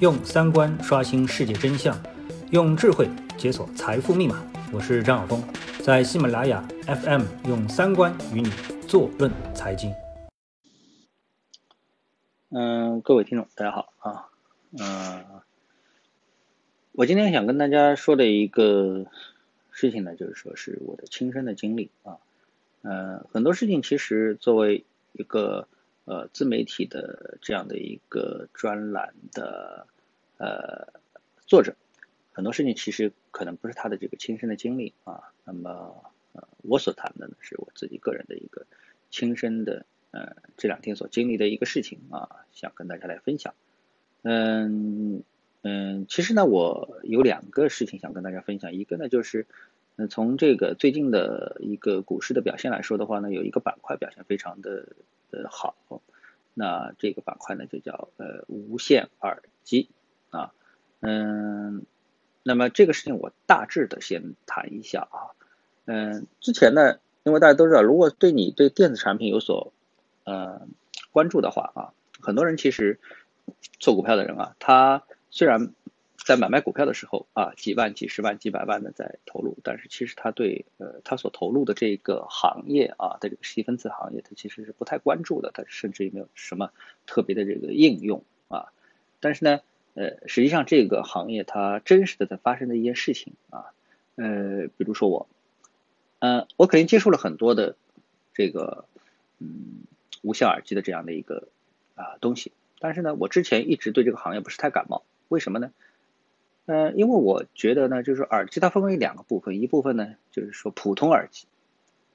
用三观刷新世界真相，用智慧解锁财富密码。我是张晓峰，在喜马拉雅 FM 用三观与你坐论财经。嗯，各位听众，大家好啊。嗯，我今天想跟大家说的一个事情呢，就是说是我的亲身的经历啊。嗯，很多事情其实作为一个呃自媒体的这样的一个专栏的呃作者，很多事情其实可能不是他的这个亲身的经历啊。那么呃，我所谈的呢，是我自己个人的一个亲身的。呃，这两天所经历的一个事情啊，想跟大家来分享。嗯嗯，其实呢，我有两个事情想跟大家分享。一个呢，就是嗯，从这个最近的一个股市的表现来说的话呢，有一个板块表现非常的呃好。那这个板块呢，就叫呃无线耳机啊。嗯，那么这个事情我大致的先谈一下啊。嗯，之前呢，因为大家都知道，如果对你对电子产品有所呃，关注的话啊，很多人其实做股票的人啊，他虽然在买卖股票的时候啊，几万、几十万、几百万的在投入，但是其实他对呃他所投入的这个行业啊的这个细分子行业，他其实是不太关注的，他甚至也没有什么特别的这个应用啊。但是呢，呃，实际上这个行业它真实的在发生的一件事情啊，呃，比如说我，呃，我肯定接触了很多的这个嗯。无线耳机的这样的一个啊东西，但是呢，我之前一直对这个行业不是太感冒，为什么呢？呃，因为我觉得呢，就是耳机它分为两个部分，一部分呢就是说普通耳机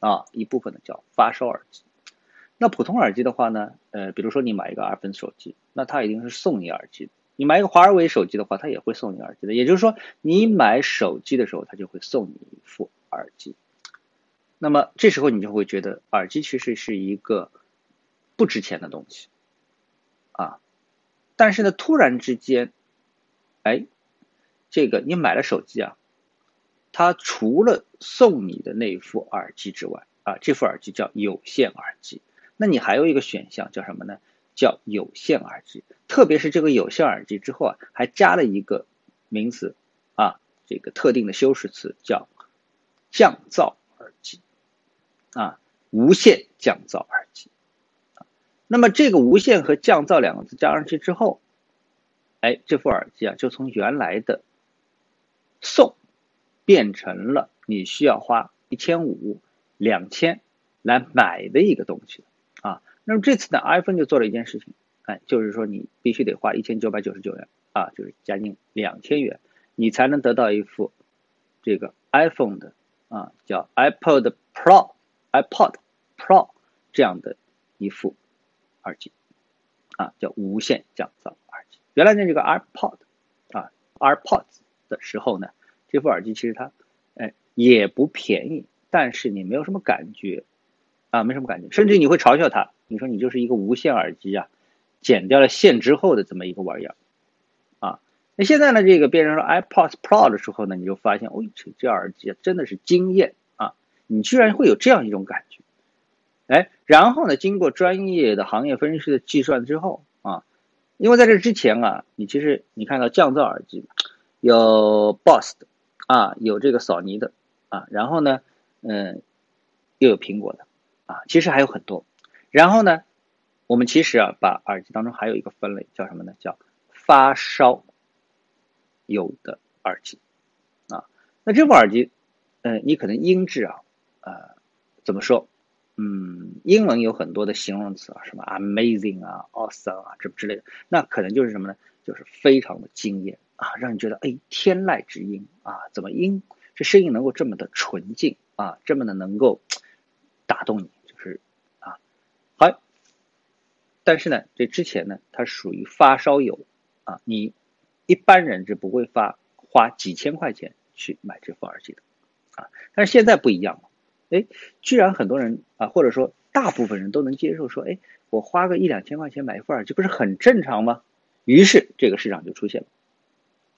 啊，一部分呢叫发烧耳机。那普通耳机的话呢，呃，比如说你买一个 iPhone 手机，那它一定是送你耳机的；你买一个华为手机的话，它也会送你耳机的。也就是说，你买手机的时候，它就会送你一副耳机。那么这时候你就会觉得耳机其实是一个。不值钱的东西，啊，但是呢，突然之间，哎，这个你买了手机啊，它除了送你的那副耳机之外，啊，这副耳机叫有线耳机，那你还有一个选项叫什么呢？叫有线耳机。特别是这个有线耳机之后啊，还加了一个名词啊，这个特定的修饰词叫降噪耳机，啊，无线降噪耳机。那么这个无线和降噪两个字加上去之后，哎，这副耳机啊就从原来的送变成了你需要花一千五、两千来买的一个东西啊。那么这次呢，iPhone 就做了一件事情，哎，就是说你必须得花一千九百九十九元啊，就是将近两千元，你才能得到一副这个 iPhone 的啊叫 iPod Pro、iPod Pro 这样的一副。耳机啊，叫无线降噪耳机。原来呢，这个 AirPod 啊，AirPods 的时候呢，这副耳机其实它哎也不便宜，但是你没有什么感觉啊，没什么感觉，甚至你会嘲笑它，你说你就是一个无线耳机啊，剪掉了线之后的这么一个玩意儿啊。那现在呢，这个变成了 AirPods Pro 的时候呢，你就发现，哦，这这耳机真的是惊艳啊！你居然会有这样一种感觉。哎，然后呢？经过专业的行业分析的计算之后啊，因为在这之前啊，你其实你看到降噪耳机有 BOSS 的啊，有这个索尼的啊，然后呢，嗯，又有苹果的啊，其实还有很多。然后呢，我们其实啊，把耳机当中还有一个分类叫什么呢？叫发烧有的耳机啊。那这副耳机，嗯，你可能音质啊，呃，怎么说？嗯，英文有很多的形容词啊，什么 amazing 啊，awesome 啊，这之类的，那可能就是什么呢？就是非常的惊艳啊，让你觉得哎，天籁之音啊，怎么音这声音能够这么的纯净啊，这么的能够打动你，就是啊，好。但是呢，这之前呢，它属于发烧友啊，你一般人是不会发花几千块钱去买这副耳机的啊，但是现在不一样了。哎，居然很多人啊，或者说大部分人都能接受，说，哎，我花个一两千块钱买一副耳机，不是很正常吗？于是这个市场就出现了，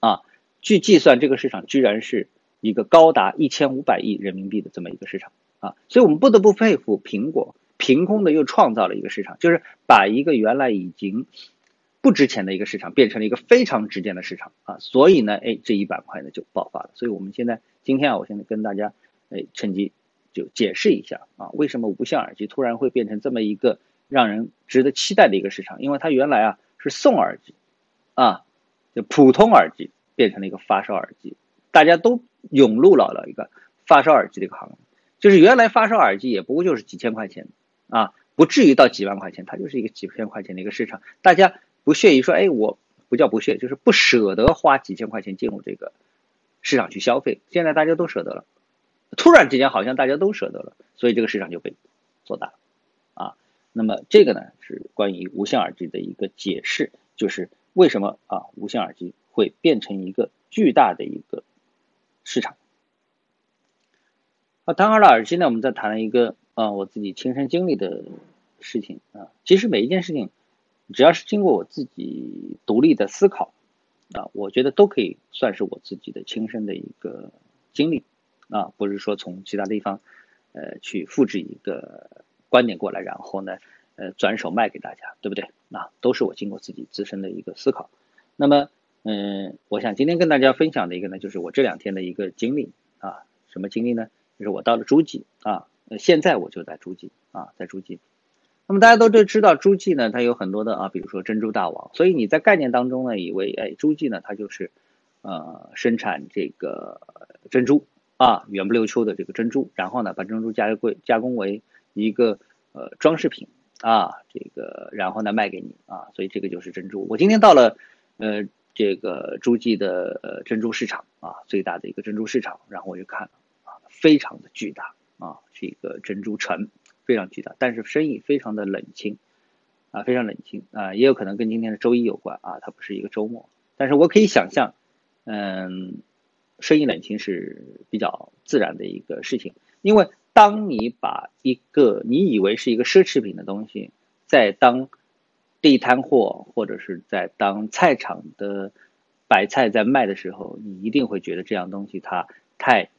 啊，据计算，这个市场居然是一个高达一千五百亿人民币的这么一个市场啊，所以我们不得不佩服苹果，凭空的又创造了一个市场，就是把一个原来已经不值钱的一个市场变成了一个非常值钱的市场啊，所以呢，哎，这一板块呢就爆发了。所以我们现在今天啊，我现在跟大家哎趁机就解释一下啊，为什么无线耳机突然会变成这么一个让人值得期待的一个市场？因为它原来啊是送耳机啊，就普通耳机变成了一个发烧耳机，大家都涌入了了一个发烧耳机的一个行业，就是原来发烧耳机也不过就是几千块钱啊，不至于到几万块钱，它就是一个几千块钱的一个市场，大家。不屑于说，哎，我不叫不屑，就是不舍得花几千块钱进入这个市场去消费。现在大家都舍得了，突然之间好像大家都舍得了，所以这个市场就被做大了啊。那么这个呢是关于无线耳机的一个解释，就是为什么啊无线耳机会变成一个巨大的一个市场。啊，谈好了耳机呢，我们再谈一个啊我自己亲身经历的事情啊。其实每一件事情。只要是经过我自己独立的思考，啊，我觉得都可以算是我自己的亲身的一个经历，啊，不是说从其他地方，呃，去复制一个观点过来，然后呢，呃，转手卖给大家，对不对？啊，都是我经过自己自身的一个思考。那么，嗯，我想今天跟大家分享的一个呢，就是我这两天的一个经历，啊，什么经历呢？就是我到了诸暨，啊，现在我就在诸暨，啊，在诸暨。那么大家都都知道，诸暨呢，它有很多的啊，比如说珍珠大王，所以你在概念当中呢，以为哎，诸暨呢，它就是呃生产这个珍珠啊，源不溜秋的这个珍珠，然后呢，把珍珠加工加工为一个呃装饰品啊，这个然后呢卖给你啊，所以这个就是珍珠。我今天到了呃这个诸暨的珍珠市场啊，最大的一个珍珠市场，然后我就看了啊，非常的巨大啊，是一个珍珠城。非常巨大，但是生意非常的冷清，啊，非常冷清啊，也有可能跟今天的周一有关啊，它不是一个周末，但是我可以想象，嗯，生意冷清是比较自然的一个事情，因为当你把一个你以为是一个奢侈品的东西，在当地摊货或者是在当菜场的白菜在卖的时候，你一定会觉得这样东西它太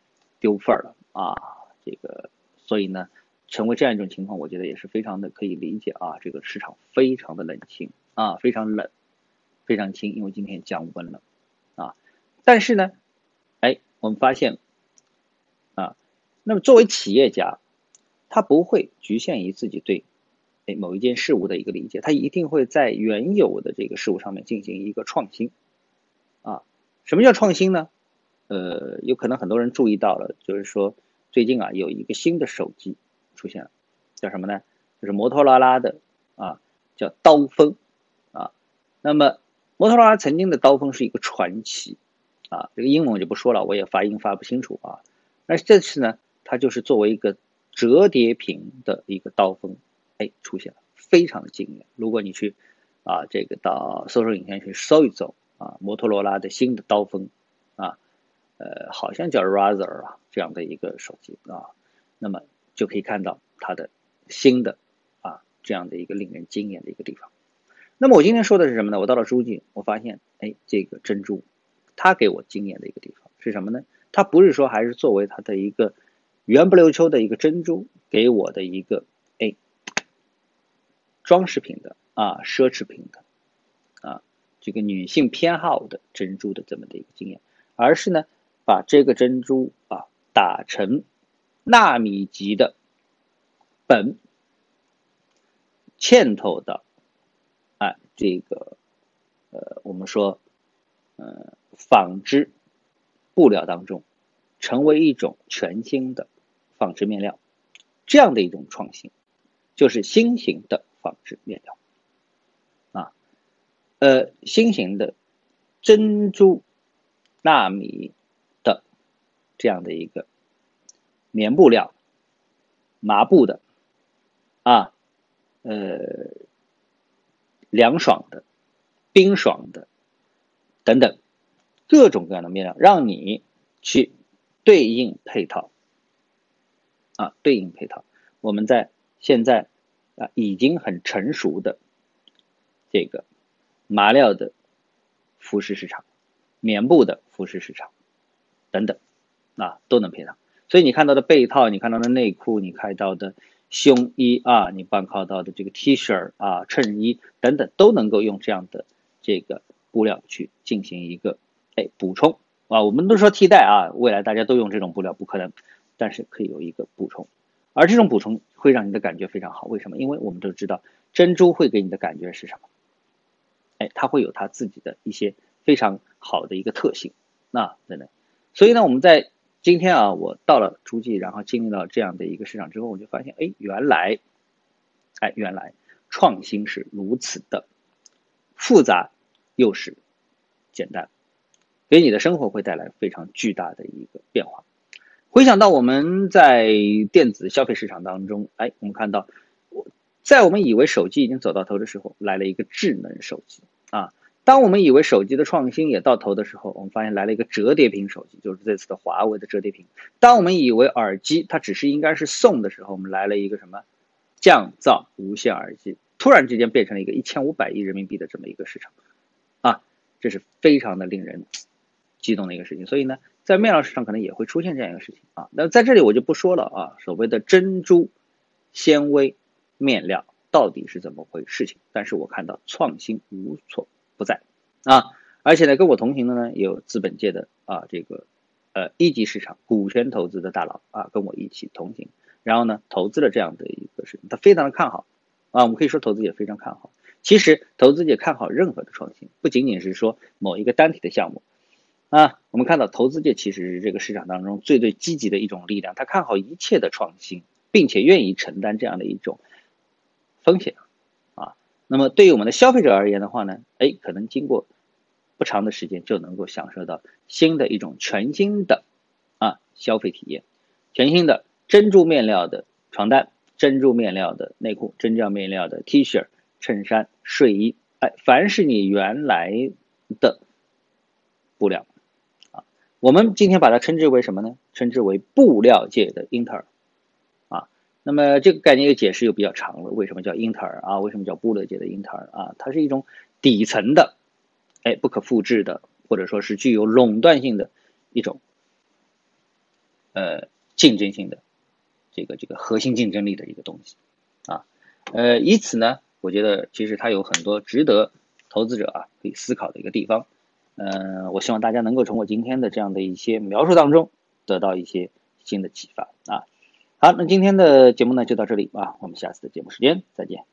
丢份儿了啊，这个，所以呢。成为这样一种情况，我觉得也是非常的可以理解啊。这个市场非常的冷清啊，非常冷，非常清，因为今天降温了啊。但是呢，哎，我们发现，那么作为企业家，他不会局限于自己对哎某一件事物的一个理解，他一定会在原有的这个事物上面进行一个创新啊。什么叫创新呢？呃，有可能很多人注意到了，就是说最近啊有一个新的手机。出现了，叫什么呢？就是摩托罗拉的啊，叫刀锋啊。那么摩托罗拉曾经的刀锋是一个传奇啊，这个英文我就不说了，我也发音发不清楚啊。那这次呢，它就是作为一个折叠屏的一个刀锋，哎，出现了，非常的惊艳。如果你去啊，这个到搜索引擎去搜一搜啊，摩托罗拉的新的刀锋啊，呃，好像叫 Rather 啊这样的一个手机啊，那么。就可以看到它的新的啊这样的一个令人惊艳的一个地方。那么我今天说的是什么呢？我到了诸暨，我发现哎，这个珍珠，它给我惊艳的一个地方是什么呢？它不是说还是作为它的一个圆不溜秋的一个珍珠给我的一个哎装饰品的啊奢侈品的啊这个女性偏好的珍珠的这么的一个经验，而是呢把这个珍珠啊打成。纳米级的本嵌透到啊这个呃我们说呃纺织布料当中，成为一种全新的纺织面料，这样的一种创新，就是新型的纺织面料啊呃新型的珍珠纳米的这样的一个。棉布料、麻布的，啊，呃，凉爽的、冰爽的等等，各种各样的面料，让你去对应配套，啊，对应配套。我们在现在啊，已经很成熟的这个麻料的服饰市场、棉布的服饰市场等等，啊，都能配套。所以你看到的被套，你看到的内裤，你看到的胸衣啊，你办靠到的这个 T 恤啊、衬衣等等，都能够用这样的这个布料去进行一个哎补充啊。我们都说替代啊，未来大家都用这种布料不可能，但是可以有一个补充，而这种补充会让你的感觉非常好。为什么？因为我们都知道珍珠会给你的感觉是什么？哎，它会有它自己的一些非常好的一个特性，那等等。所以呢，我们在今天啊，我到了诸暨，然后经历到这样的一个市场之后，我就发现，哎，原来，哎，原来创新是如此的复杂，又是简单，给你的生活会带来非常巨大的一个变化。回想到我们在电子消费市场当中，哎，我们看到，在我们以为手机已经走到头的时候，来了一个智能手机啊。当我们以为手机的创新也到头的时候，我们发现来了一个折叠屏手机，就是这次的华为的折叠屏。当我们以为耳机它只是应该是送的时候，我们来了一个什么降噪无线耳机，突然之间变成了一个一千五百亿人民币的这么一个市场，啊，这是非常的令人激动的一个事情。所以呢，在面料市场可能也会出现这样一个事情啊。那在这里我就不说了啊，所谓的珍珠纤维面料到底是怎么回事情？但是我看到创新无所。不在啊，而且呢，跟我同行的呢，有资本界的啊，这个呃一级市场股权投资的大佬啊，跟我一起同行，然后呢，投资了这样的一个事情，他非常的看好啊，我们可以说投资也非常看好。其实投资界看好任何的创新，不仅仅是说某一个单体的项目啊，我们看到投资界其实是这个市场当中最最积极的一种力量，他看好一切的创新，并且愿意承担这样的一种风险啊。那么对于我们的消费者而言的话呢，哎，可能经过不长的时间就能够享受到新的一种全新的啊消费体验，全新的珍珠面料的床单、珍珠面料的内裤、珍珠面料的 T 恤、衬衫、睡衣，哎，凡是你原来的布料，我们今天把它称之为什么呢？称之为布料界的英特尔啊。那么这个概念又解释又比较长了，为什么叫英特尔啊？为什么叫布勒界的英特尔啊？它是一种底层的，哎，不可复制的，或者说是具有垄断性的一种，呃，竞争性的这个这个核心竞争力的一个东西啊，呃，以此呢，我觉得其实它有很多值得投资者啊可以思考的一个地方，嗯，我希望大家能够从我今天的这样的一些描述当中得到一些新的启发啊。好，那今天的节目呢就到这里啊，我们下次的节目时间再见。